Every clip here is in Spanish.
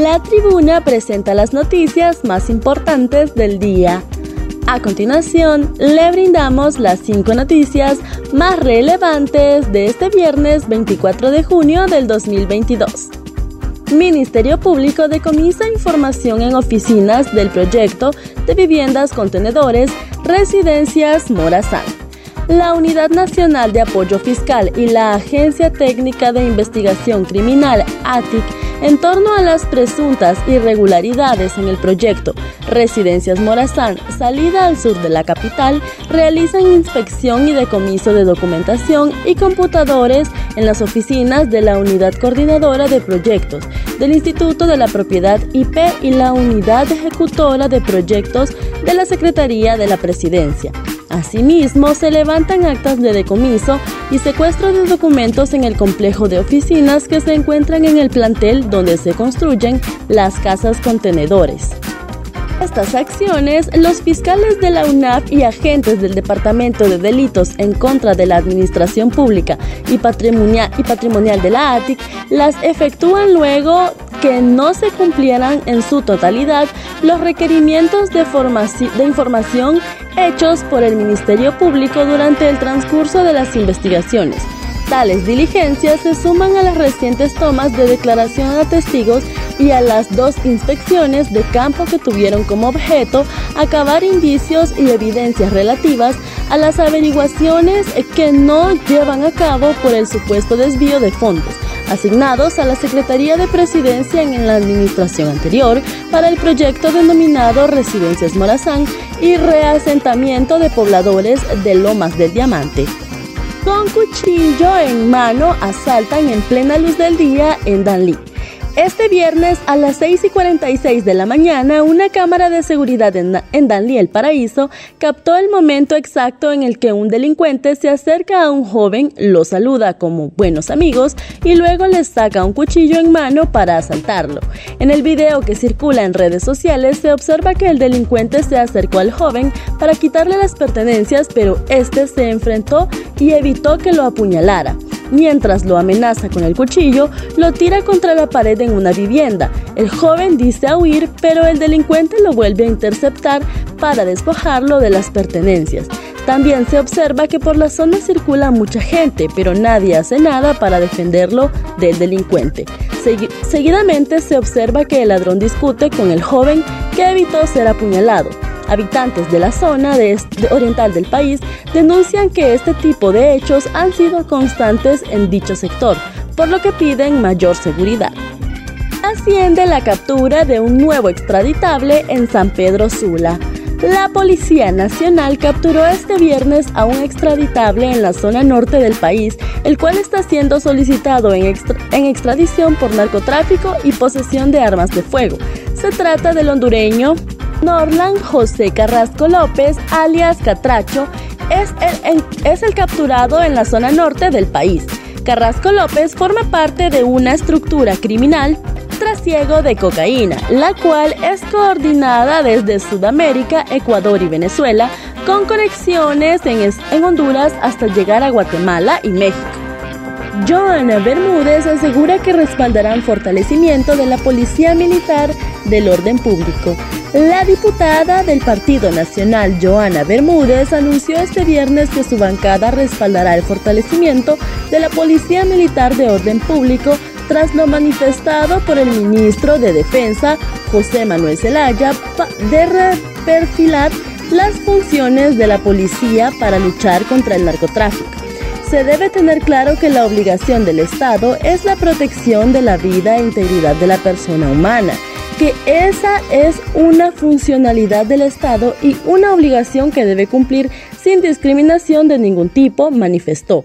La tribuna presenta las noticias más importantes del día. A continuación, le brindamos las cinco noticias más relevantes de este viernes 24 de junio del 2022. Ministerio Público decomisa información en oficinas del proyecto de viviendas contenedores Residencias Morazán. La Unidad Nacional de Apoyo Fiscal y la Agencia Técnica de Investigación Criminal ATIC en torno a las presuntas irregularidades en el proyecto Residencias Morazán, salida al sur de la capital, realizan inspección y decomiso de documentación y computadores en las oficinas de la Unidad Coordinadora de Proyectos del Instituto de la Propiedad IP y la Unidad Ejecutora de Proyectos de la Secretaría de la Presidencia. Asimismo, se levantan actas de decomiso y secuestro de documentos en el complejo de oficinas que se encuentran en el plantel donde se construyen las casas contenedores. Estas acciones, los fiscales de la UNAF y agentes del Departamento de Delitos en contra de la Administración Pública y Patrimonial, y patrimonial de la ATIC las efectúan luego que no se cumplieran en su totalidad los requerimientos de, de información hechos por el Ministerio Público durante el transcurso de las investigaciones. Tales diligencias se suman a las recientes tomas de declaración a testigos y a las dos inspecciones de campo que tuvieron como objeto acabar indicios y evidencias relativas a las averiguaciones que no llevan a cabo por el supuesto desvío de fondos asignados a la Secretaría de Presidencia en la administración anterior para el proyecto denominado Residencias Morazán y reasentamiento de pobladores de Lomas del Diamante. Con cuchillo en mano asaltan en plena luz del día en Danlí. Este viernes a las 6 y 46 de la mañana, una cámara de seguridad en, en Danlí, el Paraíso, captó el momento exacto en el que un delincuente se acerca a un joven, lo saluda como buenos amigos y luego le saca un cuchillo en mano para asaltarlo. En el video que circula en redes sociales se observa que el delincuente se acercó al joven para quitarle las pertenencias, pero este se enfrentó y evitó que lo apuñalara. Mientras lo amenaza con el cuchillo, lo tira contra la pared en una vivienda. El joven dice huir, pero el delincuente lo vuelve a interceptar para despojarlo de las pertenencias. También se observa que por la zona circula mucha gente, pero nadie hace nada para defenderlo del delincuente. seguidamente se observa que el ladrón discute con el joven que evitó ser apuñalado. Habitantes de la zona de oriental del país denuncian que este tipo de hechos han sido constantes en dicho sector, por lo que piden mayor seguridad. Asciende la captura de un nuevo extraditable en San Pedro Sula. La Policía Nacional capturó este viernes a un extraditable en la zona norte del país, el cual está siendo solicitado en, en, extradición por narcotráfico y posesión de armas de fuego. Se trata del hondureño Norland José Carrasco López, alias Catracho, es el, capturado en la zona norte del país. Carrasco López forma parte de una estructura criminal trasiego de cocaína, la cual es coordinada desde Sudamérica, Ecuador y Venezuela, con conexiones en, en Honduras hasta llegar a Guatemala y México. Joana Bermúdez asegura que respaldarán fortalecimiento de la Policía Militar del Orden Público. La diputada del Partido Nacional, Joana Bermúdez, anunció este viernes que su bancada respaldará el fortalecimiento de la Policía Militar de Orden Público tras lo manifestado por el ministro de Defensa, José Manuel Zelaya, de reperfilar las funciones de la policía para luchar contra el narcotráfico. Se debe tener claro que la obligación del Estado es la protección de la vida e integridad de la persona humana que esa es una funcionalidad del Estado y una obligación que debe cumplir sin discriminación de ningún tipo, manifestó.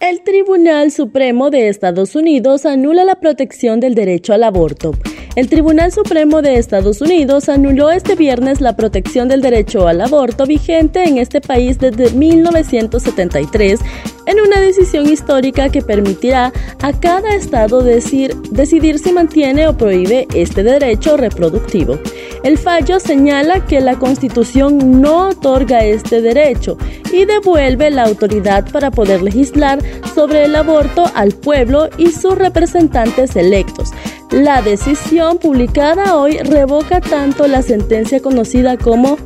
El Tribunal Supremo de Estados Unidos anula la protección del derecho al aborto. El Tribunal Supremo de Estados Unidos anuló este viernes la protección del derecho al aborto vigente en este país desde 1973 en una decisión histórica que permitirá a cada estado decidir si mantiene o prohíbe este derecho reproductivo. El fallo señala que la Constitución no otorga este derecho y devuelve la autoridad para poder legislar sobre el aborto al pueblo y sus representantes electos. La decisión publicada hoy revoca tanto la sentencia conocida como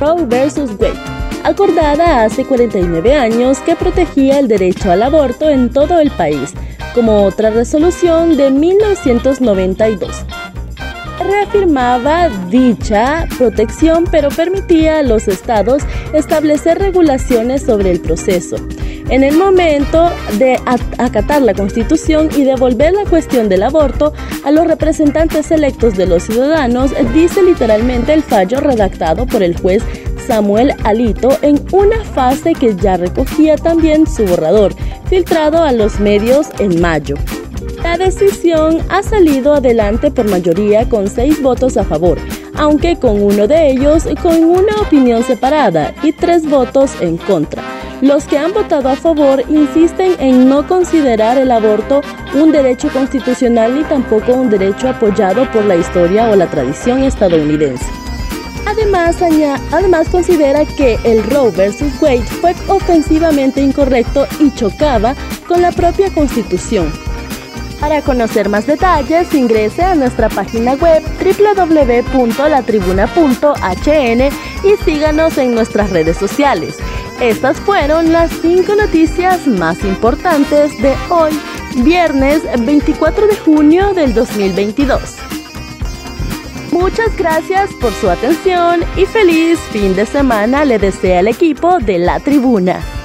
Roe vs. Wade, acordada hace 49 años que protegía el derecho al aborto en todo el país, como otra resolución de 1992 reafirmaba dicha protección, pero permitía a los estados establecer regulaciones sobre el proceso. En el momento de acatar la Constitución y devolver la cuestión del aborto a los representantes electos de los ciudadanos, dice literalmente el fallo redactado por el juez Samuel Alito en una fase que ya recogía también su borrador, filtrado a los medios en mayo. La decisión ha salido adelante por mayoría con seis votos a favor, aunque con uno de ellos con una opinión separada y tres votos en contra. Los que han votado a favor insisten en no considerar el aborto un derecho constitucional ni tampoco un derecho apoyado por la historia o la tradición estadounidense. Además, además considera que el Roe vs. Wade fue ofensivamente incorrecto y chocaba con la propia constitución. Para conocer más detalles, ingrese a nuestra página web www.latribuna.hn y síganos en nuestras redes sociales. Estas fueron las 5 noticias más importantes de hoy, viernes 24 de junio del 2022. Muchas gracias por su atención y feliz fin de semana le desea el equipo de La Tribuna.